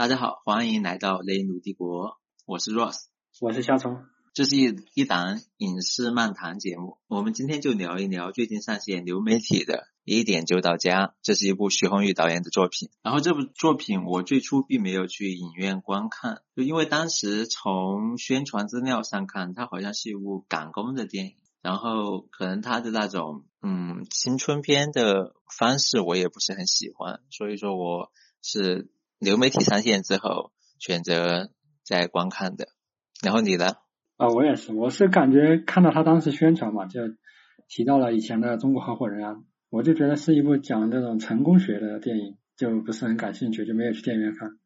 大家好，欢迎来到雷努帝国，我是 Ross，我是夏虫。这是一一档影视漫谈节目，我们今天就聊一聊最近上线流媒体的《一点就到家》，这是一部徐宏宇导演的作品。然后这部作品我最初并没有去影院观看，就因为当时从宣传资料上看，它好像是一部赶工的电影，然后可能它的那种嗯青春片的方式我也不是很喜欢，所以说我是。流媒体上线之后选择在观看的，然后你呢？啊，我也是，我是感觉看到他当时宣传嘛，就提到了以前的中国合伙人啊，我就觉得是一部讲这种成功学的电影，就不是很感兴趣，就没有去电影院看。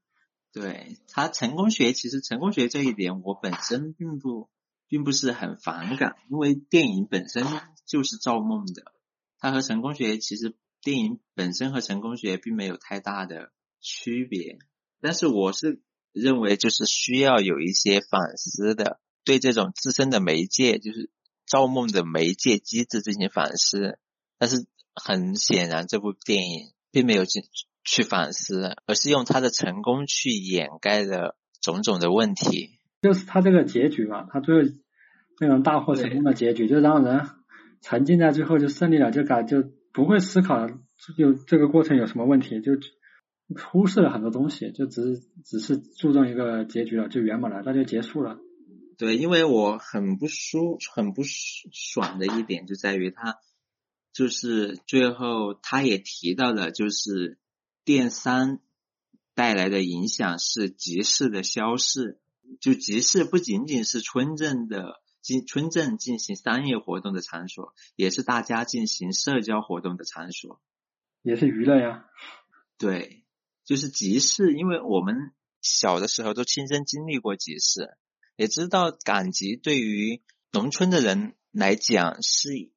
对他成功学，其实成功学这一点我本身并不并不是很反感，因为电影本身就是造梦的，它和成功学其实电影本身和成功学并没有太大的。区别，但是我是认为就是需要有一些反思的，对这种自身的媒介，就是造梦的媒介机制进行反思。但是很显然，这部电影并没有去去反思，而是用他的成功去掩盖了种种的问题。就是他这个结局嘛，他最后那种大获成功的结局，就让人沉浸在最后就胜利了，就感就不会思考就这个过程有什么问题，就。忽视了很多东西，就只是只是注重一个结局了，就圆满了，那就结束了。对，因为我很不舒很不爽的一点就在于他，就是最后他也提到了，就是电商带来的影响是集市的消逝，就集市不仅仅是村镇的进村镇进行商业活动的场所，也是大家进行社交活动的场所，也是娱乐呀。对。就是集市，因为我们小的时候都亲身经历过集市，也知道赶集对于农村的人来讲是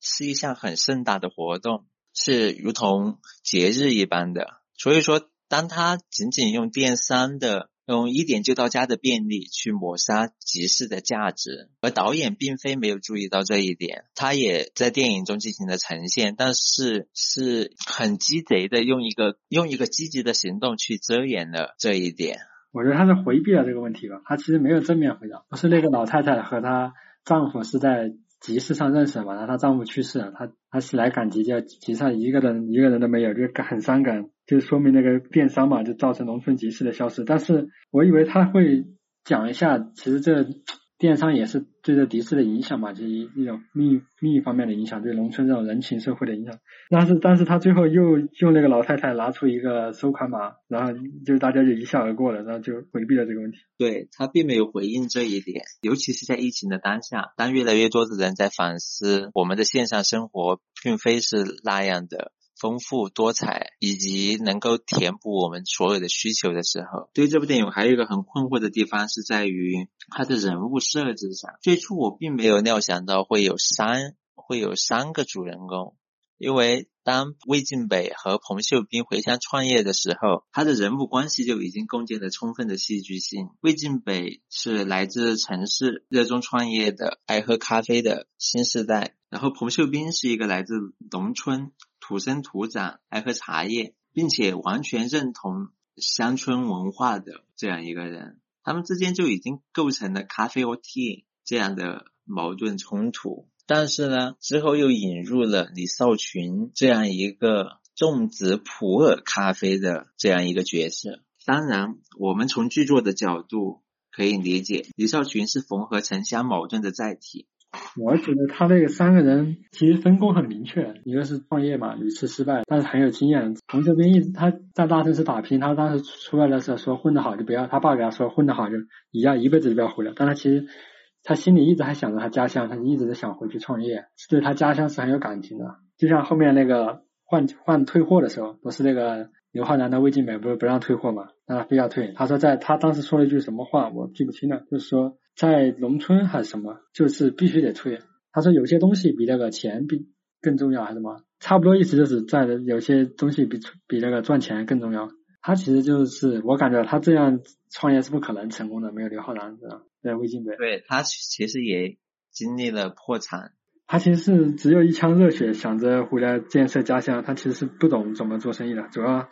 是一项很盛大的活动，是如同节日一般的。所以说，当他仅仅用电商的。用一点就到家的便利去抹杀集市的价值，而导演并非没有注意到这一点，他也在电影中进行了呈现，但是是很鸡贼的用一个用一个积极的行动去遮掩了这一点。我觉得他是回避了这个问题吧，他其实没有正面回答，不是那个老太太和她丈夫是在。集市上认识的嘛，然后她丈夫去世了，她她是来赶集，就集上一个人一个人都没有，就很伤感，就说明那个电商嘛，就造成农村集市的消失。但是我以为他会讲一下，其实这。电商也是对这集市的影响嘛，就一一种另另一方面的影响，对农村这种人情社会的影响。但是，但是他最后又用那个老太太拿出一个收款码，然后就大家就一笑而过了，然后就回避了这个问题。对他并没有回应这一点，尤其是在疫情的当下，当越来越多的人在反思我们的线上生活并非是那样的。丰富多彩，以及能够填补我们所有的需求的时候，对于这部电影还有一个很困惑的地方是在于它的人物设置上。最初我并没有料想到会有三会有三个主人公，因为当魏晋北和彭秀斌回乡创业的时候，他的人物关系就已经构建了充分的戏剧性。魏晋北是来自城市、热衷创业的、爱喝咖啡的新时代，然后彭秀斌是一个来自农村。土生土长，爱喝茶叶，并且完全认同乡村文化的这样一个人，他们之间就已经构成了咖啡或 tea 这样的矛盾冲突。但是呢，之后又引入了李少群这样一个种植普洱咖啡的这样一个角色。当然，我们从剧作的角度可以理解，李少群是缝合城乡矛盾的载体。我觉得他那个三个人其实分工很明确，一个是创业嘛，屡次失败，但是很有经验。洪秀斌一直他在大城市打拼，他当时出来的时候说混得好就不要，他爸给他说混得好就一样，一辈子就不要回来。但他其实他心里一直还想着他家乡，他一直在想回去创业，对他家乡是很有感情的。就像后面那个换换退货的时候，不是那个刘浩南的魏晋美不是不让退货嘛，让他非要退。他说在他当时说了一句什么话，我记不清了，就是说。在农村还是什么，就是必须得退。他说有些东西比那个钱比更重要，还是什么？差不多意思就是在的有些东西比比那个赚钱更重要。他其实就是我感觉他这样创业是不可能成功的，没有刘浩然这样在魏晋北。对他其实也经历了破产。他其实是只有一腔热血，想着回来建设家乡。他其实是不懂怎么做生意的，主要。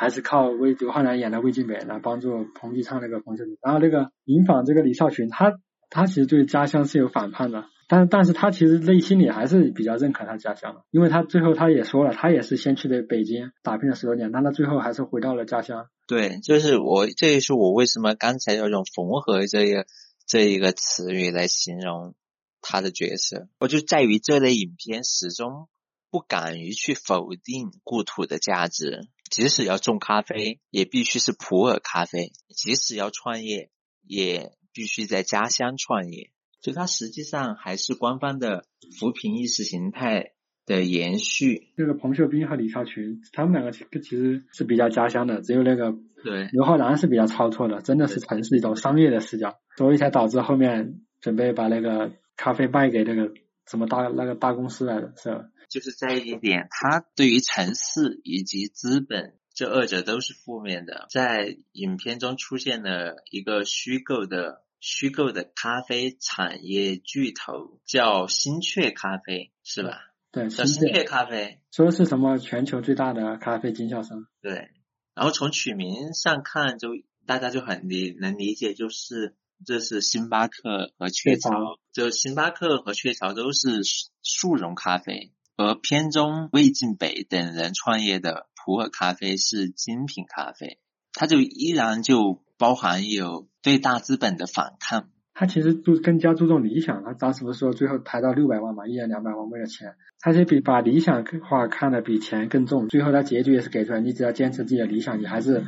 还是靠魏刘昊然演的魏晋北来帮助彭昱畅那个彭秀平。然后那个银坊这个李少群，他他其实对家乡是有反叛的，但但是他其实内心里还是比较认可他家乡的，因为他最后他也说了，他也是先去的北京打拼了十多年，但他最后还是回到了家乡。对，就是我，这也是我为什么刚才要用“缝合”这个这一个词语来形容他的角色，我就在于这类影片始终不敢于去否定故土的价值，即使要种咖啡，也必须是普洱咖啡；即使要创业，也必须在家乡创业。就它实际上还是官方的扶贫意识形态的延续。那个彭秀斌和李少群，他们两个其其实是比较家乡的，只有那个对刘昊然是比较超脱的，真的是城市一种商业的视角，所以才导致后面准备把那个咖啡卖给那个什么大那个大公司来的，是吧？就是在一点，他对于城市以及资本这二者都是负面的。在影片中出现了一个虚构的。虚构的咖啡产业巨头叫星雀咖啡，是吧？对，叫新雀咖啡，说是什么全球最大的咖啡经销商。对，然后从取名上看，就大家就很理能理解，就是这是星巴克和雀巢，就星巴克和雀巢都是速溶咖啡，而片中魏晋北等人创业的普洱咖啡是精品咖啡，它就依然就。包含有对大资本的反抗，他其实注更加注重理想。他当时不是说最后抬到六百万嘛，一人两百万为了钱，他就比把理想化看得比钱更重。最后他结局也是给出来，你只要坚持自己的理想，你还是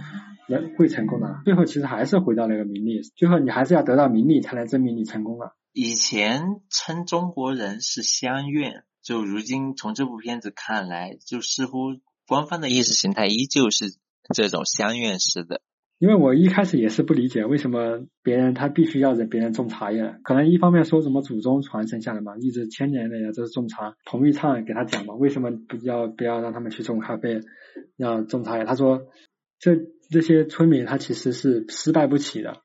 能会成功的。最后其实还是回到那个名利，最后你还是要得到名利才能证明你成功了。以前称中国人是乡愿，就如今从这部片子看来，就似乎官方的意识形态依旧是这种乡愿式的。因为我一开始也是不理解为什么别人他必须要人别人种茶叶，可能一方面说什么祖宗传承下来嘛，一直千年的呀都是种茶。彭昱畅给他讲嘛，为什么不要不要让他们去种咖啡，要种茶叶？他说这这些村民他其实是失败不起的。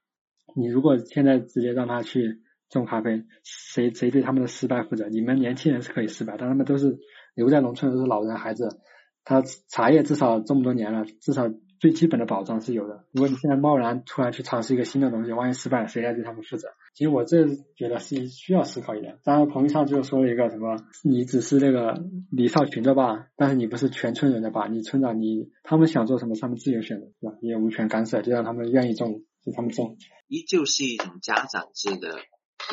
你如果现在直接让他去种咖啡，谁谁对他们的失败负责？你们年轻人是可以失败，但他们都是留在农村都是老人孩子，他茶叶至少这么多年了，至少。最基本的保障是有的。如果你现在贸然突然去尝试一个新的东西，万一失败了，谁来对他们负责？其实我这觉得是需要思考一点。当然，彭昱畅就说了一个什么，你只是那个李少群的爸，但是你不是全村人的爸。你村长，你他们想做什么，他们自由选择，是吧？你也无权干涉，就让他们愿意种，就他们种。依旧是一种家长制的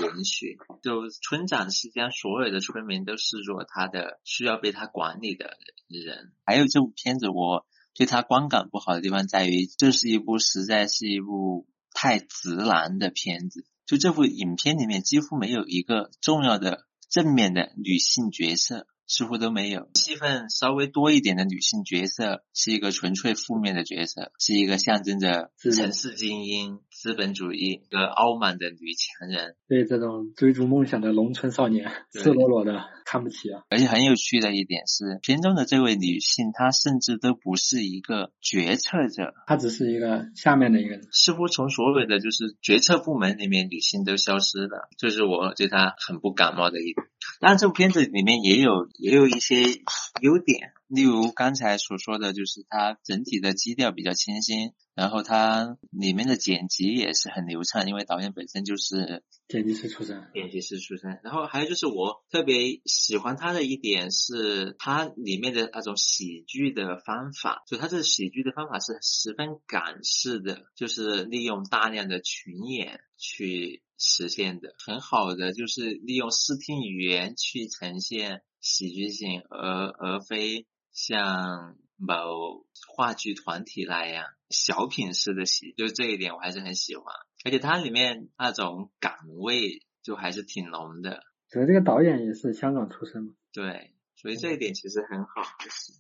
延续，就村长是将所有的村民都视作他的需要被他管理的人。还有这部片子，我。对他观感不好的地方在于，这是一部实在是一部太直男的片子。就这部影片里面几乎没有一个重要的正面的女性角色。似乎都没有戏份稍微多一点的女性角色，是一个纯粹负面的角色，是一个象征着城市精英、资本主义、一个傲慢的女强人，对这种追逐梦想的农村少年，赤裸裸的看不起啊！而且很有趣的一点是，片中的这位女性，她甚至都不是一个决策者，她只是一个下面的一个人。似乎从所有的就是决策部门里面，女性都消失了，这是我对她很不感冒的一点。当然，这部片子里面也有也有一些优点，例如刚才所说的就是它整体的基调比较清新，然后它里面的剪辑也是很流畅，因为导演本身就是剪辑师出身，剪辑师出身。然后还有就是我特别喜欢他的一点是，它里面的那种喜剧的方法，就它这喜剧的方法是十分港式的，就是利用大量的群演去。实现的很好的就是利用视听语言去呈现喜剧性，而而非像某话剧团体那样小品式的喜，就这一点我还是很喜欢。而且它里面那种港味就还是挺浓的。可能这个导演也是香港出身嘛。对，所以这一点其实很好。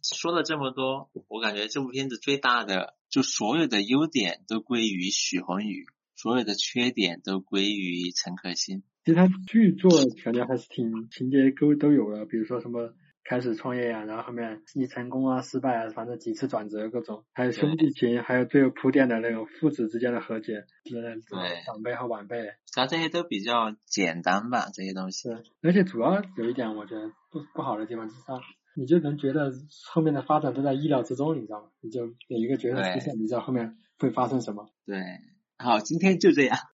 说了这么多，我感觉这部片子最大的就所有的优点都归于许宏宇。所有的缺点都归于陈可辛。其实他剧作感觉还是挺情节都都有的，比如说什么开始创业呀，然后后面你成功啊、失败啊，反正几次转折各种，还有兄弟情，还有最后铺垫的那种父子之间的和解，对长辈和晚辈，他这些都比较简单吧，这些东西。而且主要有一点我觉得不不好的地方就是他你就能觉得后面的发展都在意料之中，你知道吗？你就有一个角色出现，你知道后面会发生什么。对，好，今天就这样。